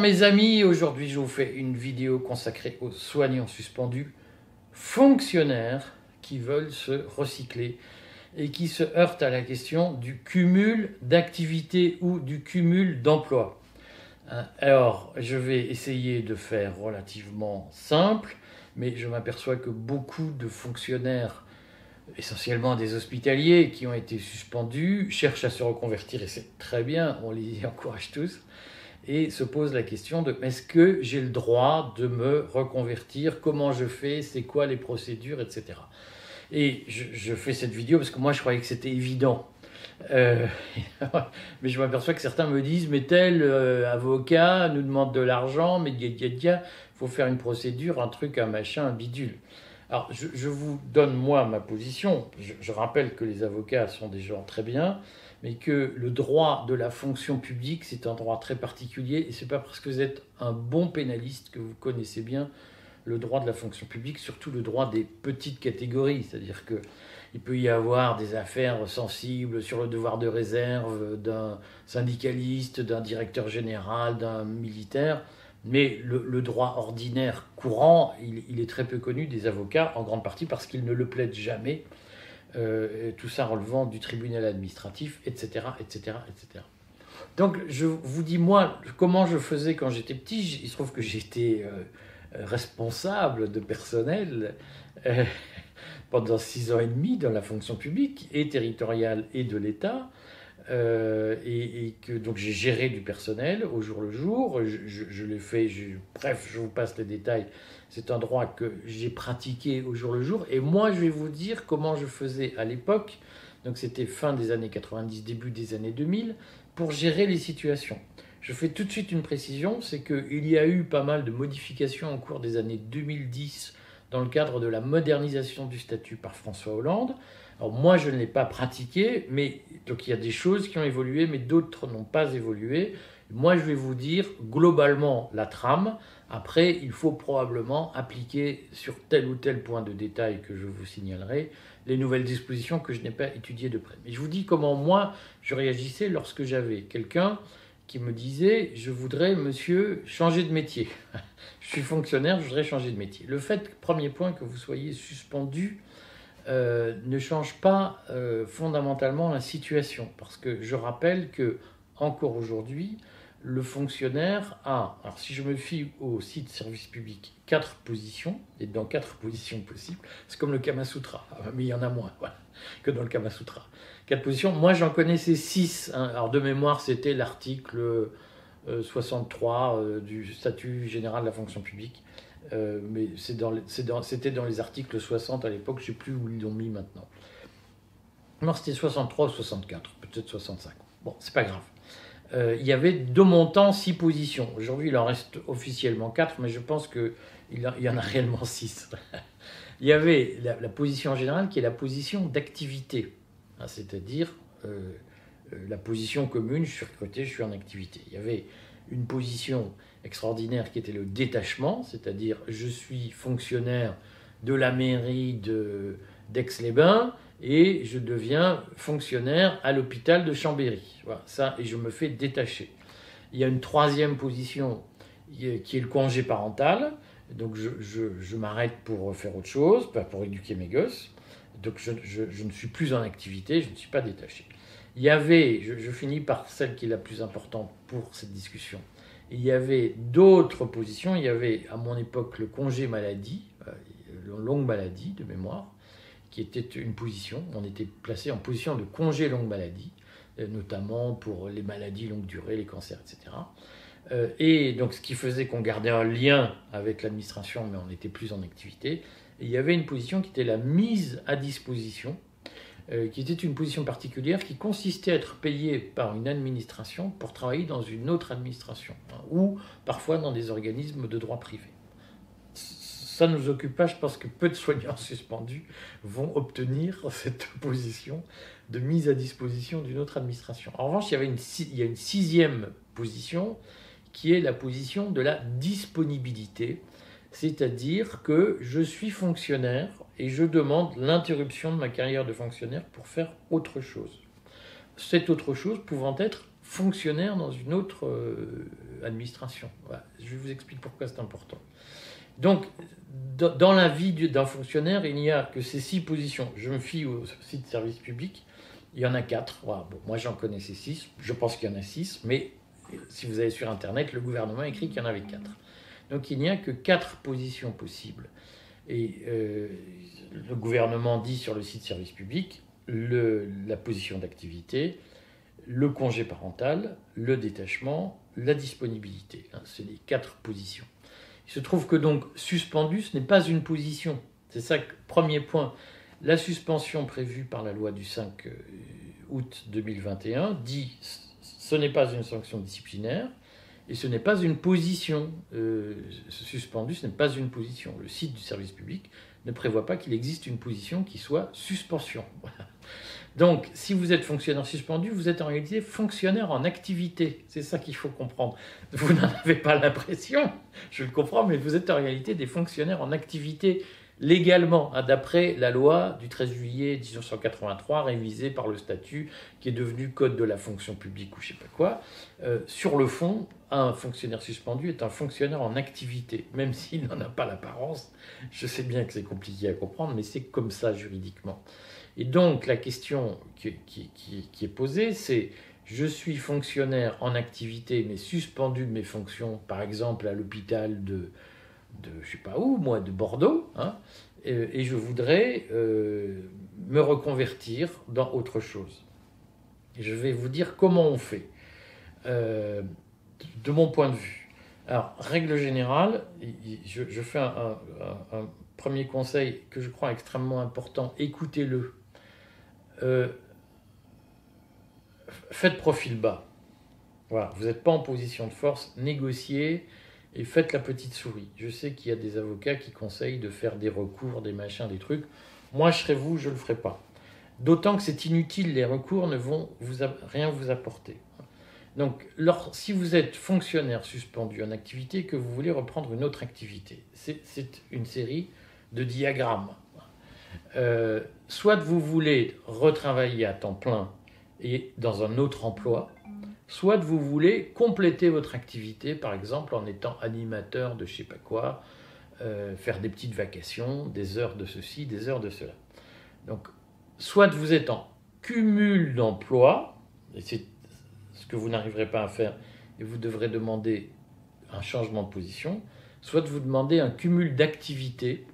Mes amis, aujourd'hui je vous fais une vidéo consacrée aux soignants suspendus, fonctionnaires qui veulent se recycler et qui se heurtent à la question du cumul d'activités ou du cumul d'emplois. Hein, alors je vais essayer de faire relativement simple, mais je m'aperçois que beaucoup de fonctionnaires essentiellement des hospitaliers qui ont été suspendus, cherchent à se reconvertir et c'est très bien, on les encourage tous, et se posent la question de est-ce que j'ai le droit de me reconvertir, comment je fais, c'est quoi les procédures, etc. Et je, fais cette vidéo parce que moi je croyais que c'était évident. Euh, mais je m'aperçois que certains me disent, mais tel euh, avocat nous demande de l'argent, mais il faut faire une procédure, un truc, un machin, un bidule. Alors, je, vous donne, moi, ma position. Je, rappelle que les avocats sont des gens très bien, mais que le droit de la fonction publique, c'est un droit très particulier, et c'est pas parce que vous êtes un bon pénaliste que vous connaissez bien le droit de la fonction publique, surtout le droit des petites catégories. C'est-à-dire que il peut y avoir des affaires sensibles sur le devoir de réserve d'un syndicaliste, d'un directeur général, d'un militaire. Mais le, droit ordinaire courant, il, est très peu connu des avocats, en grande partie parce qu'ils ne le plaident jamais, euh, tout ça relevant du tribunal administratif, etc., etc., etc. Donc je vous dis, moi, comment je faisais quand j'étais petit, il se trouve que j'étais euh, responsable de personnel euh, pendant six ans et demi dans la fonction publique et territoriale et de l'État. Euh, et, que donc j'ai géré du personnel au jour le jour. Je, l'ai fait, bref, je vous passe les détails. C'est un droit que j'ai pratiqué au jour le jour. Et moi, je vais vous dire comment je faisais à l'époque. Donc c'était fin des années 90, début des années 2000, pour gérer les situations. Je fais tout de suite une précision, c'est qu'il y a eu pas mal de modifications au cours des années 2010 dans le cadre de la modernisation du statut par François Hollande. Alors moi, je ne l'ai pas pratiqué, mais donc il y a des choses qui ont évolué, mais d'autres n'ont pas évolué. Moi, je vais vous dire globalement la trame. Après, il faut probablement appliquer sur tel ou tel point de détail que je vous signalerai les nouvelles dispositions que je n'ai pas étudiées de près. Mais je vous dis comment moi, je réagissais lorsque j'avais quelqu'un qui me disait Je voudrais, monsieur, changer de métier. je suis fonctionnaire, je voudrais changer de métier. Le fait, premier point, que vous soyez suspendu euh, ne change pas euh, fondamentalement la situation. Parce que je rappelle que, encore aujourd'hui, le fonctionnaire a, alors si je me fie au site service public, quatre positions, et dans quatre positions possibles, c'est comme le Kama Sutra, mais il y en a moins que dans le Kama Sutra. Quatre positions, moi j'en connaissais six. Hein. Alors de mémoire, c'était l'article 63 euh, du statut général de la fonction publique. Euh, mais c'était dans, dans, les articles 60 à l'époque, je ne sais plus où ils l'ont mis maintenant. Non, c'était 63 ou 64, peut-être 65. Bon, c'est pas grave. Euh, il y avait deux montants, six positions. Aujourd'hui, il en reste officiellement quatre, mais je pense qu'il y en a réellement six. il y avait la, position générale qui est la position d'activité, hein, c'est-à-dire euh, la position commune, je suis recruté, je suis en activité. Il y avait une position extraordinaire qui était le détachement, c'est-à-dire je suis fonctionnaire de la mairie d'Aix-les-Bains et je deviens fonctionnaire à l'hôpital de Chambéry. Voilà, ça, et je me fais détacher. Il y a une troisième position qui est le congé parental. Donc je, je, m'arrête pour faire autre chose, pour éduquer mes gosses. Donc je, je, ne suis plus en activité, je ne suis pas détaché. Il y avait, je, finis par celle qui est la plus importante pour cette discussion, il y avait d'autres positions. Il y avait à mon époque le congé maladie, euh, longue maladie de mémoire, qui était une position. On était placé en position de congé longue maladie, euh, notamment pour les maladies longue durée, les cancers, etc. Euh, et donc ce qui faisait qu'on gardait un lien avec l'administration, mais on n'était plus en activité. il y avait une position qui était la mise à disposition euh, qui était une position particulière qui consistait à être payé par une administration pour travailler dans une autre administration, hein, ou parfois dans des organismes de droit privé. Ça nous occupe pas, je pense que peu de soignants suspendus vont obtenir cette position de mise à disposition d'une autre administration. En revanche, il y, a une sixième position qui est la position de la disponibilité, c'est-à-dire que je suis fonctionnaire et je demande l'interruption de ma carrière de fonctionnaire pour faire autre chose. Cette autre chose pouvant être fonctionnaire dans une autre euh, administration. Je vous explique pourquoi c'est important. Donc, dans la vie d'un fonctionnaire, il n'y a que ces six positions. Je me fie au site service public. Il y en a quatre. moi, j'en connaissais six. Je pense qu'il y en a six. Mais si vous allez sur Internet, le gouvernement écrit qu'il y en avait quatre. Donc, il n'y a que quatre positions possibles. Et euh, le gouvernement dit sur le site service public la position d'activité, le congé parental, le détachement, la disponibilité. Hein, c'est les quatre positions. Il se trouve que donc suspendu, ce n'est pas une position. C'est ça, premier point. La suspension prévue par la loi du 5 euh, août 2021 dit ce n'est pas une sanction disciplinaire et ce n'est pas une position. Euh, suspendu, ce n'est pas une position. Le site du service public ne prévoit pas qu'il existe une position qui soit suspension. Donc, si vous êtes fonctionnaire suspendu, vous êtes en réalité fonctionnaire en activité. C'est ça qu'il faut comprendre. Vous n'en avez pas l'impression, je le comprends, mais vous êtes en réalité des fonctionnaires en activité légalement, hein, d'après la loi du 13 juillet 1983, révisée par le statut, qui est devenu Code de la fonction publique ou je sais pas quoi. Euh, sur le fond, un fonctionnaire suspendu est un fonctionnaire en activité, même s'il n'en a pas l'apparence. Je sais bien que c'est compliqué à comprendre, mais c'est comme ça juridiquement. Et donc la question qui est posée, c'est je suis fonctionnaire en activité, mais suspendu de mes fonctions, par exemple à l'hôpital de, de je sais pas où, moi, de Bordeaux, hein, et, je voudrais euh, me reconvertir dans autre chose. Je vais vous dire comment on fait, euh, de mon point de vue. Alors, règle générale, je, fais un, premier conseil que je crois extrêmement important, écoutez-le. Euh, faites profil bas. Voilà, vous n'êtes pas en position de force, négociez, et faites la petite souris. Je sais qu'il y a des avocats qui conseillent de faire des recours, des machins, des trucs. Moi, je serais vous, je ne le ferai pas. D'autant que c'est inutile, les recours ne vont rien vous apporter. Donc, si vous êtes fonctionnaire suspendu en activité que vous voulez reprendre une autre activité, c'est une série de diagrammes. Euh, soit vous voulez retravailler à temps plein et dans un autre emploi, soit vous voulez compléter votre activité, par exemple en étant animateur de je sais pas quoi, euh, faire des petites vacations, des heures de ceci, des heures de cela. Donc, soit vous êtes en cumul d'emplois, et c'est ce que vous n'arriverez pas à faire, et vous devrez demander un changement de position, soit vous demandez un cumul d'activités.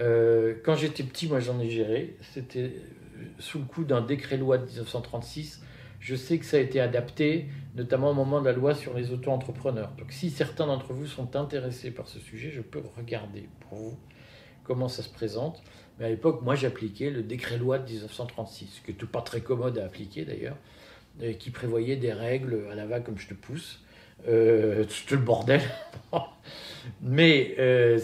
Euh, quand j'étais petit, moi j'en ai géré, c'était sous le coup d'un décret loi de 1936 je sais que ça a été adapté, notamment au moment de la loi sur les auto-entrepreneurs. Donc si certains d'entre vous sont intéressés par ce sujet, je peux regarder pour vous comment ça se présente. Mais à l'époque, moi j'appliquais le décret loi de 1936, qui n'était pas très commode à appliquer d'ailleurs, qui prévoyait des règles à la va comme je te pousse. Euh, le bordel. Mais euh,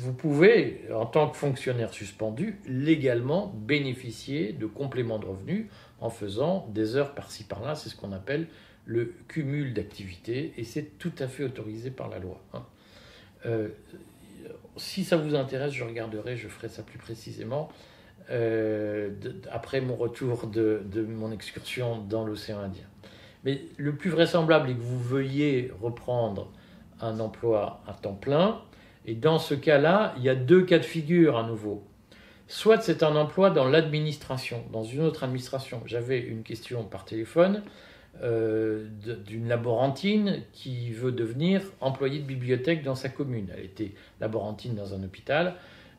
vous pouvez, en tant que fonctionnaire suspendu, légalement bénéficier de compléments de revenus en faisant des heures par-ci par-là. C'est ce qu'on appelle le cumul d'activités et c'est tout à fait autorisé par la loi. Hein. Euh, si ça vous intéresse, je regarderai, je ferai ça plus précisément euh, après mon retour de, de mon excursion dans l'océan Indien. Mais le plus vraisemblable est que vous veuillez reprendre un emploi à temps plein. Et dans ce cas-là, il y a deux cas de figure à nouveau. Soit c'est un emploi dans l'administration, dans une autre administration. J'avais une question par téléphone euh, d'une laborantine qui veut devenir employée de bibliothèque dans sa commune. Elle était laborantine dans un hôpital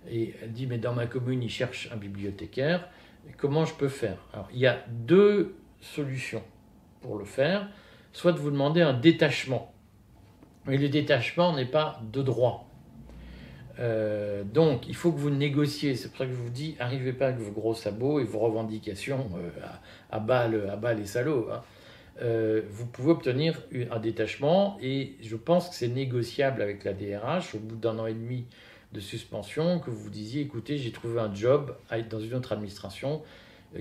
et elle dit mais dans ma commune ils cherchent un bibliothécaire. Comment je peux faire? Alors il y a deux solutions pour le faire. Soit vous demander un détachement. Mais le détachement n'est pas de droit. Euh, donc, il faut que vous négociez. C'est pour ça que je vous dis, arrivez pas avec vos gros sabots et vos revendications euh, à, bas à, les salauds. Hein. Euh, vous pouvez obtenir un détachement et je pense que c'est négociable avec la DRH au bout d'un an et demi de suspension que vous disiez écoutez j'ai trouvé un job dans une autre administration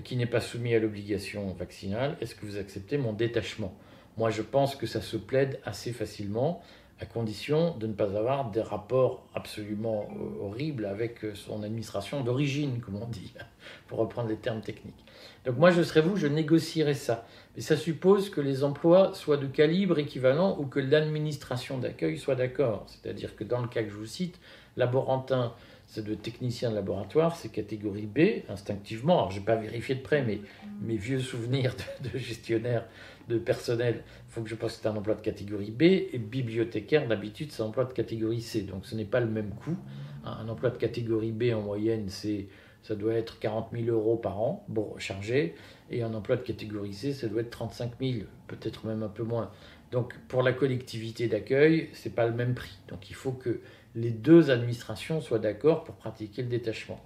qui n'est pas soumis à l'obligation vaccinale est-ce que vous acceptez mon détachement? Moi je pense que ça se plaide assez facilement à condition de ne pas avoir des rapports absolument euh, horribles avec euh, son administration d'origine, comme on dit, pour reprendre les termes techniques. Donc moi, je serais vous, je négocierais ça. Mais ça suppose que les emplois soient de calibre équivalent ou que l'administration d'accueil soit d'accord. C'est-à-dire que dans le cas que je vous cite, laborantin, c'est de technicien de laboratoire, c'est catégorie B, instinctivement. Alors, je n'ai pas vérifié de près, mais mes vieux souvenirs de, gestionnaire de personnel il faut que je pense que c'est un emploi de catégorie B. Et bibliothécaire, d'habitude, c'est un emploi de catégorie C. Donc, ce n'est pas le même coût. Un emploi de catégorie B, en moyenne, c'est ça doit être 40 000 euros par an, bon, chargé, et un emploi de catégorie C, ça doit être 35 000, peut-être même un peu moins. Donc pour la collectivité d'accueil, ce n'est pas le même prix. Donc il faut que les deux administrations soient d'accord pour pratiquer le détachement.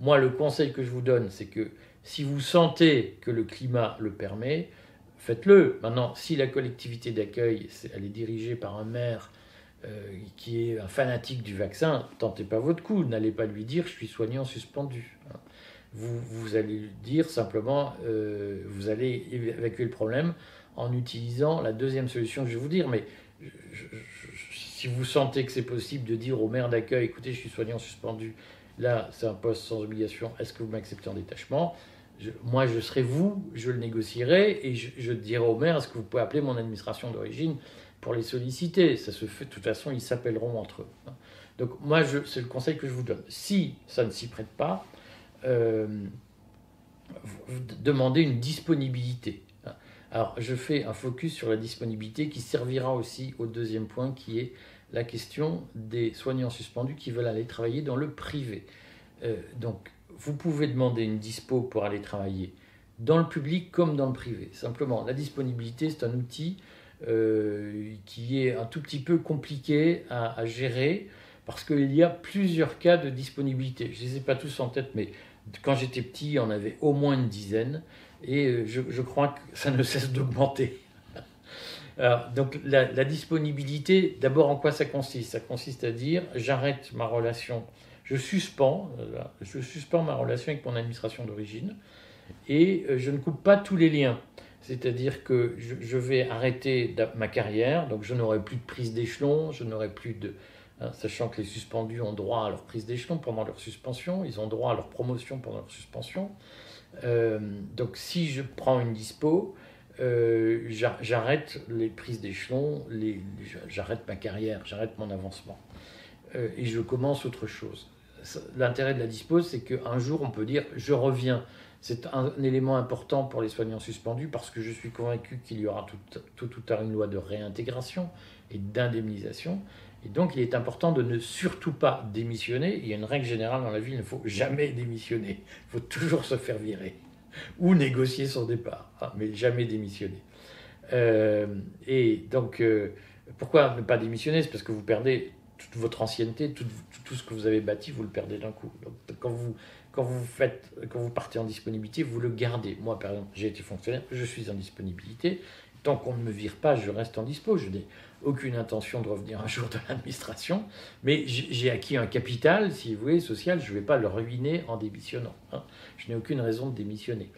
Moi, le conseil que je vous donne, c'est que si vous sentez que le climat le permet, faites-le. Maintenant, si la collectivité d'accueil, elle est dirigée par un maire euh, qui est un fanatique du vaccin, tentez pas votre coup. N'allez pas lui dire je suis soignant suspendu. Vous, vous allez lui dire simplement, euh, vous allez évacuer le problème en utilisant la deuxième solution que je vais vous dire. Mais si vous sentez que c'est possible de dire au maire d'accueil, écoutez, je suis soignant suspendu, là, c'est un poste sans obligation, est-ce que vous m'acceptez en détachement? Moi, je serai vous, je le négocierai et je, dirai au maire, est-ce que vous pouvez appeler mon administration d'origine pour les solliciter? Ça se fait, de toute façon, ils s'appelleront entre eux. Donc, moi, c'est le conseil que je vous donne. Si ça ne s'y prête pas, euh, vous demandez une disponibilité. Alors, je fais un focus sur la disponibilité qui servira aussi au deuxième point qui est la question des soignants suspendus qui veulent aller travailler dans le privé. Euh, donc, vous pouvez demander une dispo pour aller travailler dans le public comme dans le privé. Simplement, la disponibilité, c'est un outil euh, qui est un tout petit peu compliqué à, gérer parce qu'il y a plusieurs cas de disponibilité. Je ne les ai pas tous en tête, mais quand j'étais petit, on avait au moins une dizaine et euh, je, crois que ça ne cesse d'augmenter. donc la, disponibilité, d'abord en quoi ça consiste? Ça consiste à dire j'arrête ma relation, je suspends, euh, je suspends ma relation avec mon administration d'origine et euh, je ne coupe pas tous les liens. C'est-à-dire que je, vais arrêter ma carrière, donc je n'aurai plus de prise d'échelon, je n'aurai plus de, hein, sachant que les suspendus ont droit à leur prise d'échelon pendant leur suspension, ils ont droit à leur promotion pendant leur suspension. Euh, donc si je prends une dispo, j'arrête les prises d'échelon, j'arrête ma carrière, j'arrête mon avancement. Et je commence autre chose. L'intérêt de la dispo, c'est qu'un jour, on peut dire je reviens. C'est un, élément important pour les soignants suspendus parce que je suis convaincu qu'il y aura tout, tout, tout tard une loi de réintégration et d'indemnisation. Et donc, il est important de ne surtout pas démissionner. Il y a une règle générale dans la vie, il ne faut jamais démissionner. Il faut toujours se faire virer ou négocier son départ, hein, mais jamais démissionner. Euh, et donc, euh, pourquoi ne pas démissionner? C'est parce que vous perdez toute votre ancienneté, tout, ce que vous avez bâti, vous le perdez d'un coup. Donc, quand vous, quand vous, faites, quand vous partez en disponibilité, vous le gardez. Moi, par exemple, j'ai été fonctionnaire, je suis en disponibilité. Tant qu'on ne me vire pas, je reste en dispo. Je n'ai aucune intention de revenir un jour de l'administration, mais j'ai acquis un capital, si vous voulez, social, je ne vais pas le ruiner en démissionnant. Hein. Je n'ai aucune raison de démissionner.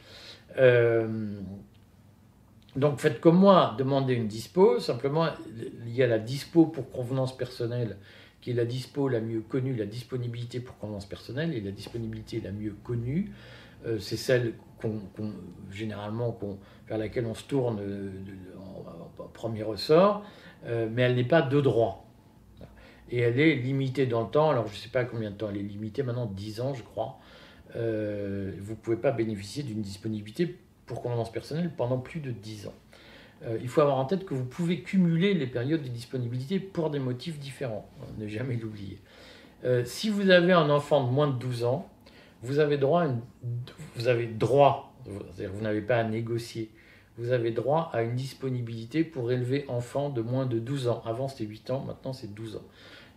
Euh, donc faites comme moi, demandez une dispo. Simplement, il y a la dispo pour convenance personnelle, qui est la dispo la mieux connue, la disponibilité pour convenance personnelle, et la disponibilité la mieux connue, euh, c'est celle qu'on, généralement vers laquelle on se tourne euh, en premier ressort. Euh, mais elle n'est pas de droit. Et elle est limitée dans le temps. Alors, je ne sais pas combien de temps elle est limitée, maintenant 10 ans, je crois. Vous ne pouvez pas bénéficier d'une disponibilité pour convenance personnelle pendant plus de 10 ans. Euh, il faut avoir en tête que vous pouvez cumuler les périodes de disponibilité pour des motifs différents. Ne jamais l'oublier. si vous avez un enfant de moins de 12 ans, vous avez droit, vous c'est-à-dire vous n'avez pas à négocier vous avez droit à une disponibilité pour élever enfant de moins de 12 ans. Avant c'était 8 ans, maintenant c'est 12 ans.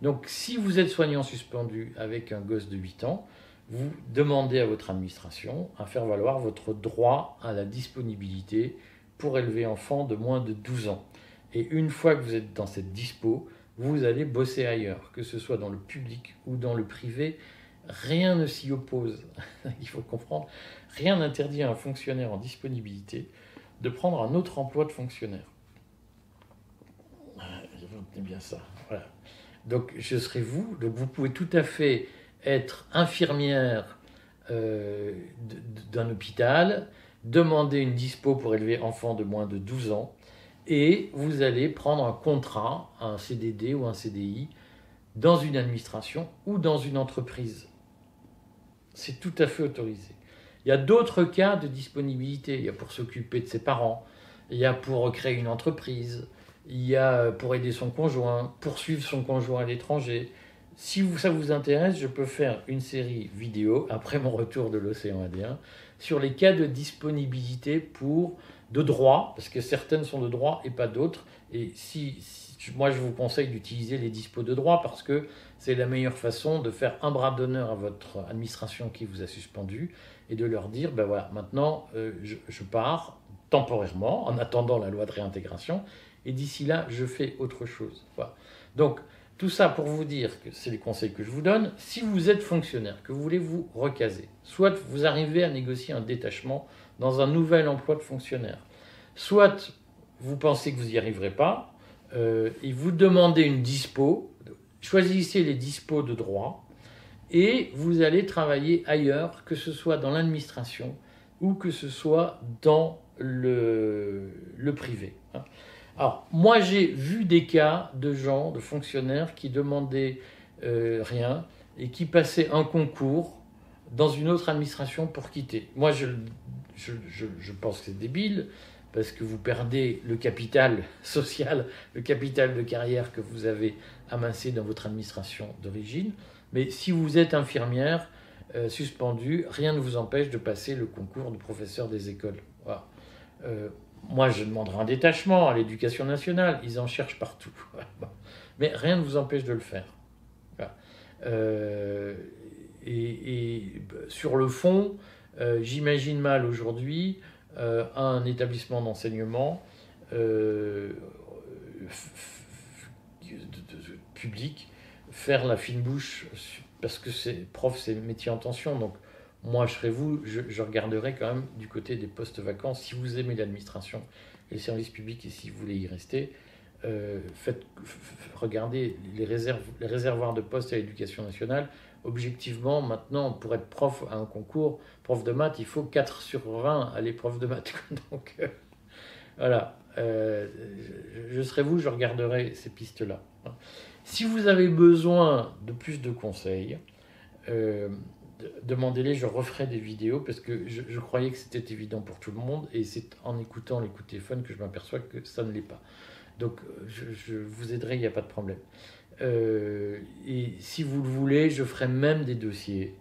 Donc si vous êtes soignant suspendu avec un gosse de 8 ans, vous demandez à votre administration à faire valoir votre droit à la disponibilité pour élever enfant de moins de 12 ans. Et une fois que vous êtes dans cette dispo, vous allez bosser ailleurs, que ce soit dans le public ou dans le privé. Rien ne s'y oppose. Il faut comprendre. Rien n'interdit à un fonctionnaire en disponibilité de prendre un autre emploi de fonctionnaire. C'est bien ça. Donc je serai vous. Donc vous pouvez tout à fait être infirmière euh, d'un hôpital, demander une dispo pour élever enfant de moins de 12 ans et vous allez prendre un contrat, un CDD ou un CDI dans une administration ou dans une entreprise. C'est tout à fait autorisé. Il y a d'autres cas de disponibilité. Il y a pour s'occuper de ses parents, il y a pour créer une entreprise, il y a pour aider son conjoint, poursuivre son conjoint à l'étranger. Si ça vous intéresse, je peux faire une série vidéo après mon retour de l'océan Indien sur les cas de disponibilité pour de droit, parce que certaines sont de droit et pas d'autres. Et si, moi, je vous conseille d'utiliser les dispos de droit parce que c'est la meilleure façon de faire un bras d'honneur à votre administration qui vous a suspendu et de leur dire, ben voilà, maintenant, euh, je, pars temporairement en attendant la loi de réintégration et d'ici là, je fais autre chose. Voilà. Donc, tout ça pour vous dire que c'est les conseils que je vous donne. Si vous êtes fonctionnaire, que vous voulez vous recaser, soit vous arrivez à négocier un détachement dans un nouvel emploi de fonctionnaire, soit vous pensez que vous n'y arriverez pas, euh, et vous demandez une dispo, choisissez les dispos de droit, et vous allez travailler ailleurs, que ce soit dans l'administration ou que ce soit dans le, privé. Hein. Alors, moi, j'ai vu des cas de gens, de fonctionnaires qui demandaient euh, rien et qui passaient un concours dans une autre administration pour quitter. Moi, je, je, je, pense que c'est débile parce que vous perdez le capital social, le capital de carrière que vous avez amassé dans votre administration d'origine. Mais si vous êtes infirmière euh, suspendue, rien ne vous empêche de passer le concours de professeur des écoles. Voilà. Euh, moi, je demanderai un détachement à l'éducation nationale. Ils en cherchent partout. Mais rien ne vous empêche de le faire. Euh, et, sur le fond, euh, j'imagine mal aujourd'hui euh, un établissement d'enseignement public faire la fine bouche parce que c'est prof, c'est métier en tension. Donc, moi, je serais vous, je, regarderai quand même du côté des postes vacants. Si vous aimez l'administration les services publics et si vous voulez y rester, euh, faites, regardez les, réserves, les réservoirs de postes à l'éducation nationale. Objectivement, maintenant, pour être prof à un concours, prof de maths, il faut 4 sur 20 à l'épreuve de maths. Donc, euh, voilà. Euh, je, je, serai vous, je regarderai ces pistes-là. Si vous avez besoin de plus de conseils, demandez-les, je referai des vidéos parce que je, croyais que c'était évident pour tout le monde et c'est en écoutant les coups de téléphone que je m'aperçois que ça ne l'est pas. Donc je, vous aiderai, il n'y a pas de problème. Euh, et si vous le voulez, je ferai même des dossiers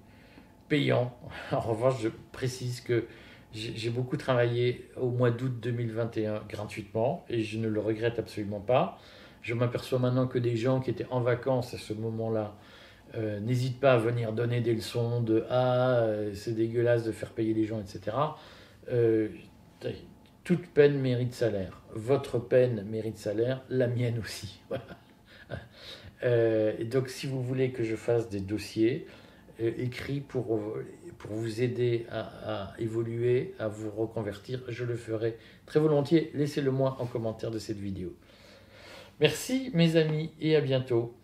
payants. En revanche, je précise que j'ai beaucoup travaillé au mois d'août 2021 gratuitement et je ne le regrette absolument pas. Je m'aperçois maintenant que des gens qui étaient en vacances à ce moment-là euh, n'hésite pas à venir donner des leçons de Ah, euh, c'est dégueulasse de faire payer les gens, etc. Euh, toute peine mérite salaire. Votre peine mérite salaire, la mienne aussi. et donc, si vous voulez que je fasse des dossiers écrits pour, pour vous aider à, à, évoluer, à vous reconvertir, je le ferai très volontiers. Laissez-le moi en commentaire de cette vidéo. Merci mes amis et à bientôt.